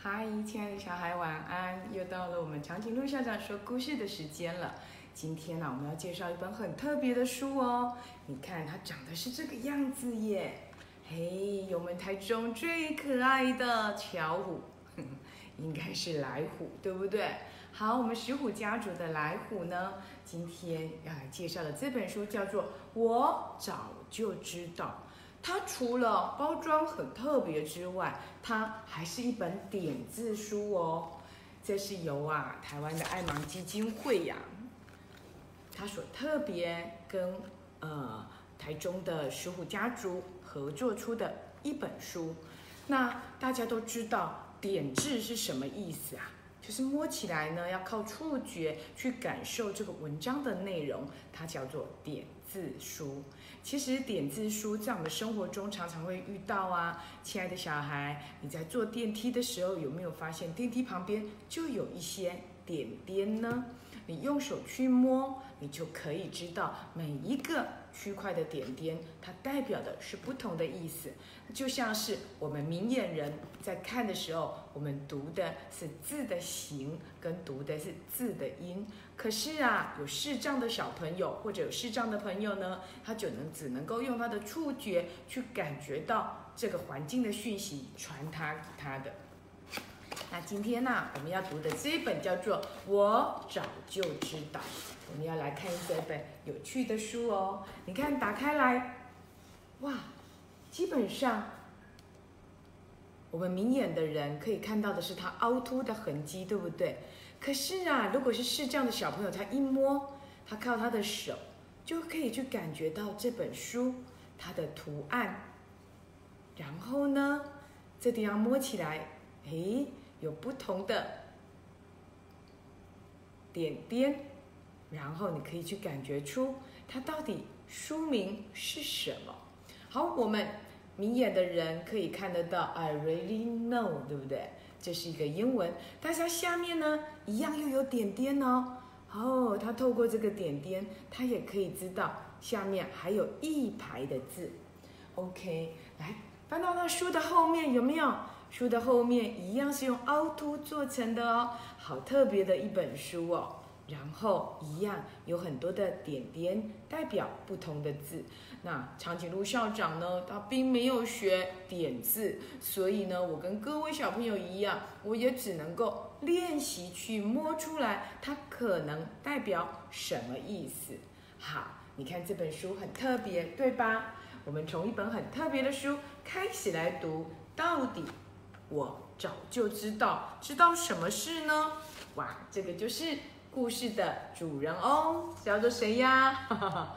嗨，亲爱的小孩，晚安！又到了我们长颈鹿校长说故事的时间了。今天呢，我们要介绍一本很特别的书哦。你看，它长得是这个样子耶。嘿，有我们台中最可爱的巧虎，应该是来虎，对不对？好，我们石虎家族的来虎呢，今天要来介绍的这本书叫做《我早就知道》。它除了包装很特别之外，它还是一本点字书哦。这是由啊台湾的爱盲基金会呀，它所特别跟呃台中的石虎家族合作出的一本书。那大家都知道点字是什么意思啊？就是摸起来呢要靠触觉去感受这个文章的内容，它叫做点字书。其实点字书在我们的生活中常常会遇到啊，亲爱的小孩，你在坐电梯的时候有没有发现电梯旁边就有一些点点呢？你用手去摸，你就可以知道每一个区块的点点，它代表的是不同的意思。就像是我们明眼人在看的时候，我们读的是字的形，跟读的是字的音。可是啊，有视障的小朋友或者有视障的朋友呢，他就能只能够用他的触觉去感觉到这个环境的讯息传他他的。那今天呢，我们要读的这一本叫做《我早就知道》，我们要来看这本有趣的书哦。你看，打开来，哇，基本上我们明眼的人可以看到的是它凹凸的痕迹，对不对？可是啊，如果是视障的小朋友，他一摸，他靠他的手就可以去感觉到这本书它的图案。然后呢，这地方摸起来，诶。有不同的点点，然后你可以去感觉出它到底书名是什么。好，我们明眼的人可以看得到，I really know，对不对？这是一个英文，但是它下面呢，一样又有点点哦。哦，它透过这个点点，它也可以知道下面还有一排的字。OK，来翻到那书的后面，有没有？书的后面一样是用凹凸做成的哦，好特别的一本书哦。然后一样有很多的点点，代表不同的字。那长颈鹿校长呢，他并没有学点字，所以呢，我跟各位小朋友一样，我也只能够练习去摸出来，它可能代表什么意思。好，你看这本书很特别，对吧？我们从一本很特别的书开始来读，到底。我早就知道，知道什么事呢？哇，这个就是故事的主人哦，叫做谁呀？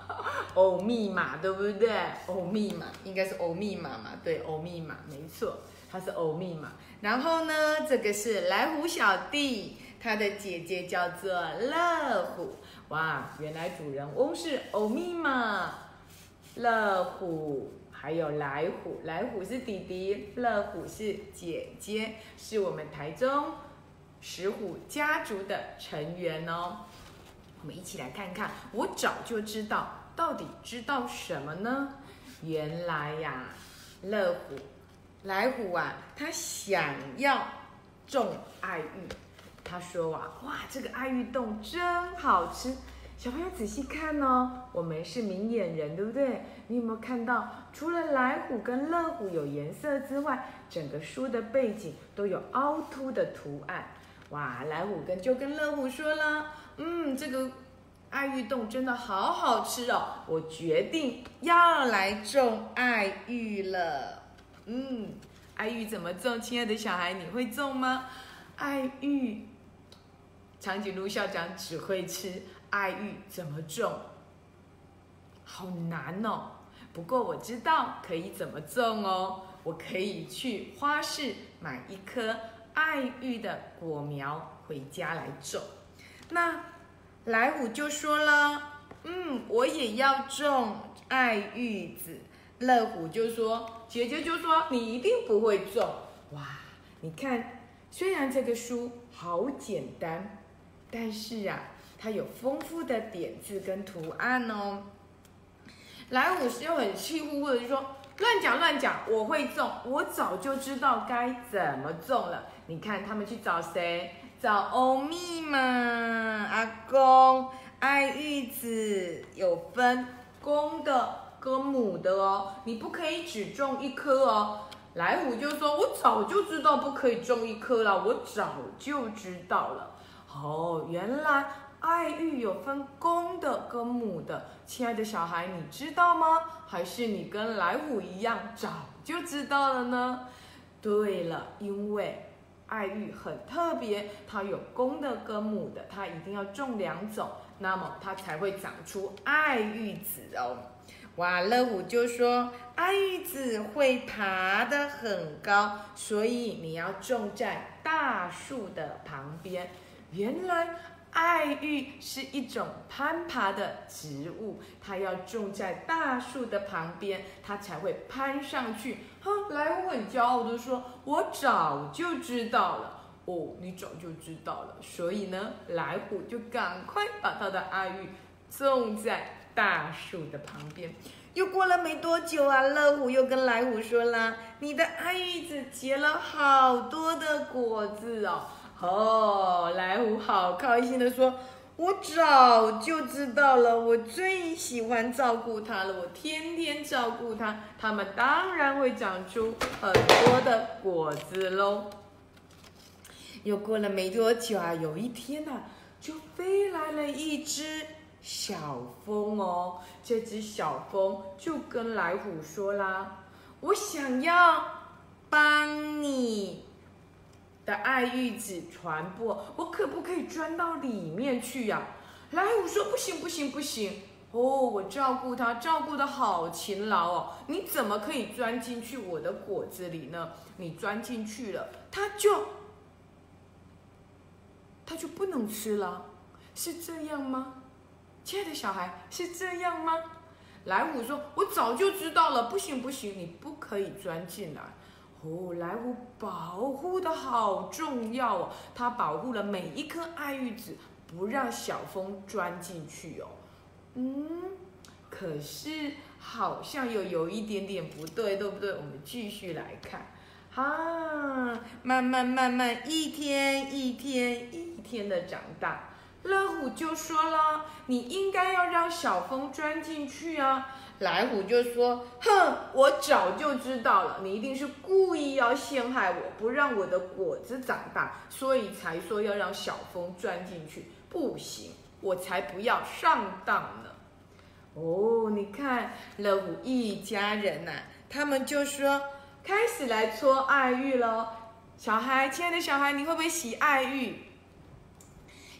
欧密码，对不对？欧密码应该是欧密码嘛？对，欧密码没错，它是欧密码。然后呢，这个是来虎小弟，他的姐姐叫做乐虎。哇，原来主人翁是欧密码，乐虎。还有来虎，来虎是弟弟，乐虎是姐姐，是我们台中石虎家族的成员哦。我们一起来看看，我早就知道，到底知道什么呢？原来呀，乐虎、来虎啊，他想要种爱玉。他说啊，哇，这个爱玉冻真好吃。小朋友仔细看哦，我们是明眼人，对不对？你有没有看到，除了来虎跟乐虎有颜色之外，整个书的背景都有凹凸的图案。哇，来虎跟就跟乐虎说了，嗯，这个爱玉冻真的好好吃哦，我决定要来种爱玉了。嗯，爱玉怎么种？亲爱的小孩，你会种吗？爱玉，长颈鹿校长只会吃。爱玉怎么种？好难哦。不过我知道可以怎么种哦。我可以去花市买一棵爱玉的果苗回家来种。那来虎就说了：“嗯，我也要种爱玉子。”乐虎就说：“姐姐就说你一定不会种。”哇，你看，虽然这个书好简单，但是啊。它有丰富的点字跟图案哦。来，我是又很气呼呼的就说：“乱讲乱讲，我会种，我早就知道该怎么种了。你看他们去找谁？找欧米嘛，阿公。爱玉子有分公的跟母的哦，你不可以只种一颗哦。来虎就说：“我早就知道不可以种一颗了，我早就知道了。”哦，原来爱玉有分公的跟母的。亲爱的小孩，你知道吗？还是你跟来虎一样早就知道了呢？对了，因为。爱玉很特别，它有公的跟母的，它一定要种两种，那么它才会长出爱玉子哦。哇，乐虎就说爱玉子会爬得很高，所以你要种在大树的旁边。原来。爱玉是一种攀爬的植物，它要种在大树的旁边，它才会攀上去。哼，来虎很骄傲的说：“我早就知道了。”哦，你早就知道了，所以呢，来虎就赶快把他的爱玉种在大树的旁边。又过了没多久啊，乐虎又跟来虎说啦：“你的爱玉子结了好多的果子哦。”哦，来虎好开心的说：“我早就知道了，我最喜欢照顾它了，我天天照顾它，它们当然会长出很多的果子喽。”又过了没多久啊，有一天呐，就飞来了一只小蜂哦。这只小蜂就跟来虎说啦：“我想要帮你。”的爱玉子传播，我可不可以钻到里面去呀？来虎说不行不行不行哦，我照顾它照顾的好勤劳哦，你怎么可以钻进去我的果子里呢？你钻进去了，它就它就不能吃了，是这样吗？亲爱的小孩是这样吗？来虎说，我早就知道了，不行不行，你不可以钻进来。哦，来虎保护的好重要哦，它保护了每一颗爱玉子，不让小蜂钻进去哦。嗯，可是好像又有一点点不对，对不对？我们继续来看，啊，慢慢慢慢，一天一天一天的长大，乐虎就说了，你应该要让小蜂钻进去啊。来虎就说：“哼，我早就知道了，你一定是故意要陷害我，不让我的果子长大，所以才说要让小风钻进去。不行，我才不要上当呢。”哦，你看乐虎一家人呐，他们就说开始来搓爱玉喽。小孩，亲爱的小孩，你会不会洗爱玉？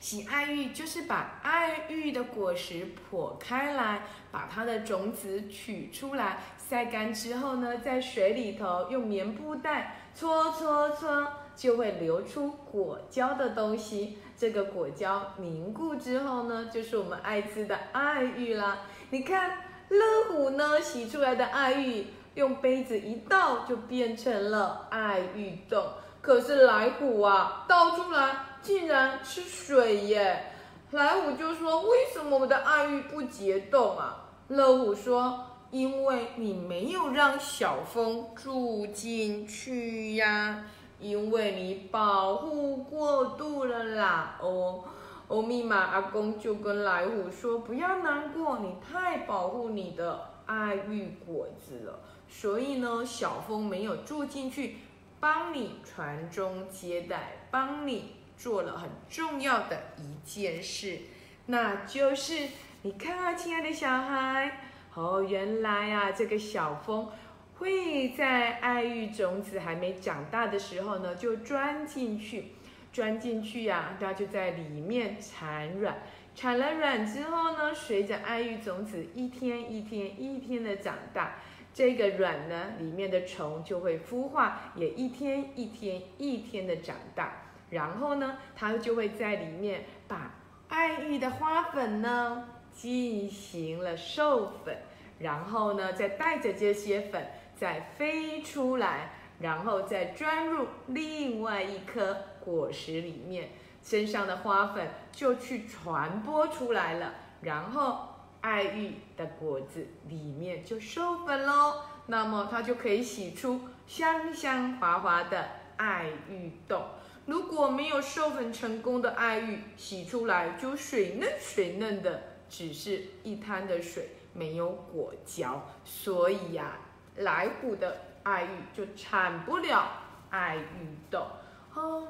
洗爱玉就是把爱玉的果实剖开来，把它的种子取出来，晒干之后呢，在水里头用棉布袋搓搓搓，就会流出果胶的东西。这个果胶凝固之后呢，就是我们爱吃的爱玉啦。你看乐虎呢，洗出来的爱玉，用杯子一倒，就变成了爱玉冻。可是来虎啊，倒出来。竟然吃水耶！来虎就说：“为什么我的爱玉不结冻啊？”乐虎说：“因为你没有让小蜂住进去呀，因为你保护过度了啦。”哦，欧密码阿公就跟来虎说：“不要难过，你太保护你的爱玉果子了，所以呢，小蜂没有住进去，帮你传宗接代，帮你。”做了很重要的一件事，那就是你看啊，亲爱的小孩，哦，原来啊，这个小蜂会在爱玉种子还没长大的时候呢，就钻进去，钻进去呀，它就在里面产卵，产了卵之后呢，随着爱玉种子一天一天一天的长大，这个卵呢里面的虫就会孵化，也一天一天一天的长大。然后呢，它就会在里面把爱玉的花粉呢进行了授粉，然后呢，再带着这些粉再飞出来，然后再钻入另外一颗果实里面，身上的花粉就去传播出来了，然后爱玉的果子里面就授粉喽。那么它就可以洗出香香滑滑的爱玉豆。如果没有授粉成功的爱玉，洗出来就水嫩水嫩的，只是一滩的水，没有果胶，所以呀，来虎的爱玉就产不了爱玉豆。哦，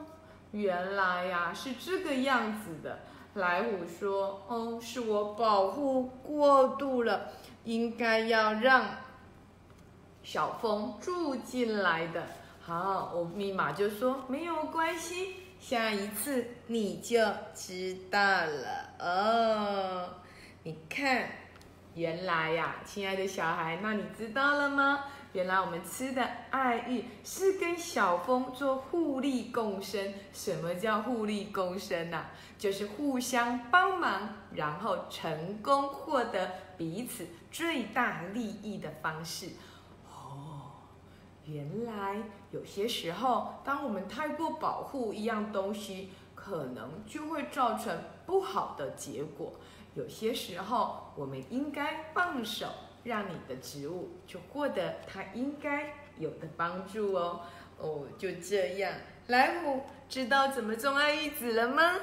原来呀是这个样子的。来虎说：“哦，是我保护过度了，应该要让小风住进来的。”好，我密码就说没有关系，下一次你就知道了哦。你看，原来呀，亲爱的小孩，那你知道了吗？原来我们吃的爱玉是跟小风做互利共生。什么叫互利共生呢？就是互相帮忙，然后成功获得彼此最大利益的方式。原来有些时候，当我们太过保护一样东西，可能就会造成不好的结果。有些时候，我们应该放手。让你的植物就获得它应该有的帮助哦。哦，就这样，莱姆知道怎么种爱玉子了吗？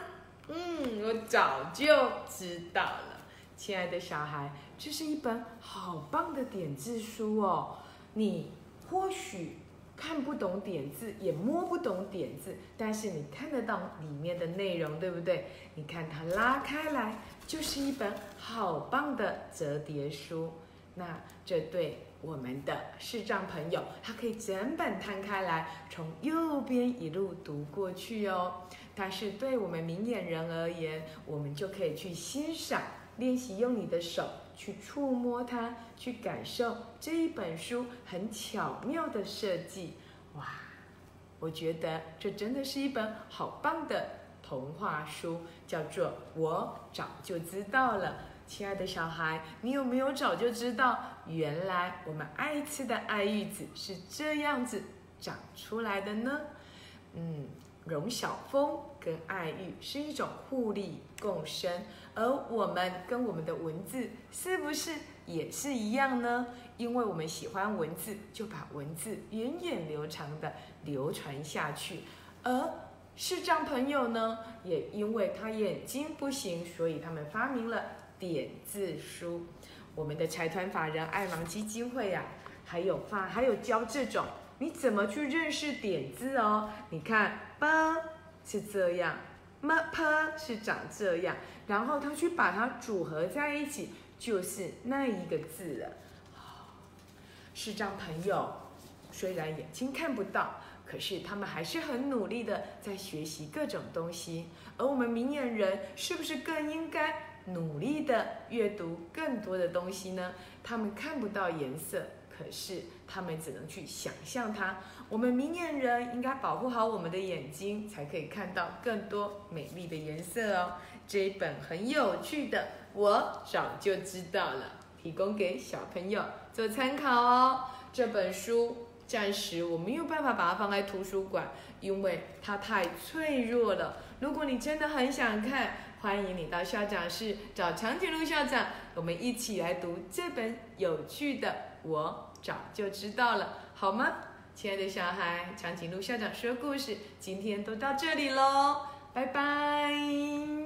嗯，我早就知道了。亲爱的小孩，这是一本好棒的点字书哦。你或许看不懂点字，也摸不懂点字，但是你看得到里面的内容，对不对？你看它拉开来，就是一本好棒的折叠书。那这对我们的视障朋友，他可以整本摊开来，从右边一路读过去哦。但是对我们明眼人而言，我们就可以去欣赏、练习，用你的手去触摸它，去感受这一本书很巧妙的设计。哇，我觉得这真的是一本好棒的童话书，叫做《我早就知道了》。亲爱的小孩，你有没有早就知道，原来我们爱吃的爱玉子是这样子长出来的呢？嗯，荣小峰跟爱玉是一种互利共生，而我们跟我们的文字是不是也是一样呢？因为我们喜欢文字，就把文字源远流长的流传下去。而视障朋友呢，也因为他眼睛不行，所以他们发明了。点字书，我们的财团法人爱盲基金会呀，还有发还有教这种你怎么去认识点字哦？你看吧是这样，m p 是长这样，然后他去把它组合在一起，就是那一个字了。视障朋友虽然眼睛看不到，可是他们还是很努力的在学习各种东西，而我们明眼人是不是更应该？努力的阅读更多的东西呢？他们看不到颜色，可是他们只能去想象它。我们明眼人应该保护好我们的眼睛，才可以看到更多美丽的颜色哦。这一本很有趣的，我早就知道了，提供给小朋友做参考哦。这本书暂时我没有办法把它放在图书馆，因为它太脆弱了。如果你真的很想看，欢迎你到校长室找长颈鹿校长，我们一起来读这本有趣的。我早就知道了，好吗？亲爱的小孩，长颈鹿校长说故事，今天都到这里喽，拜拜。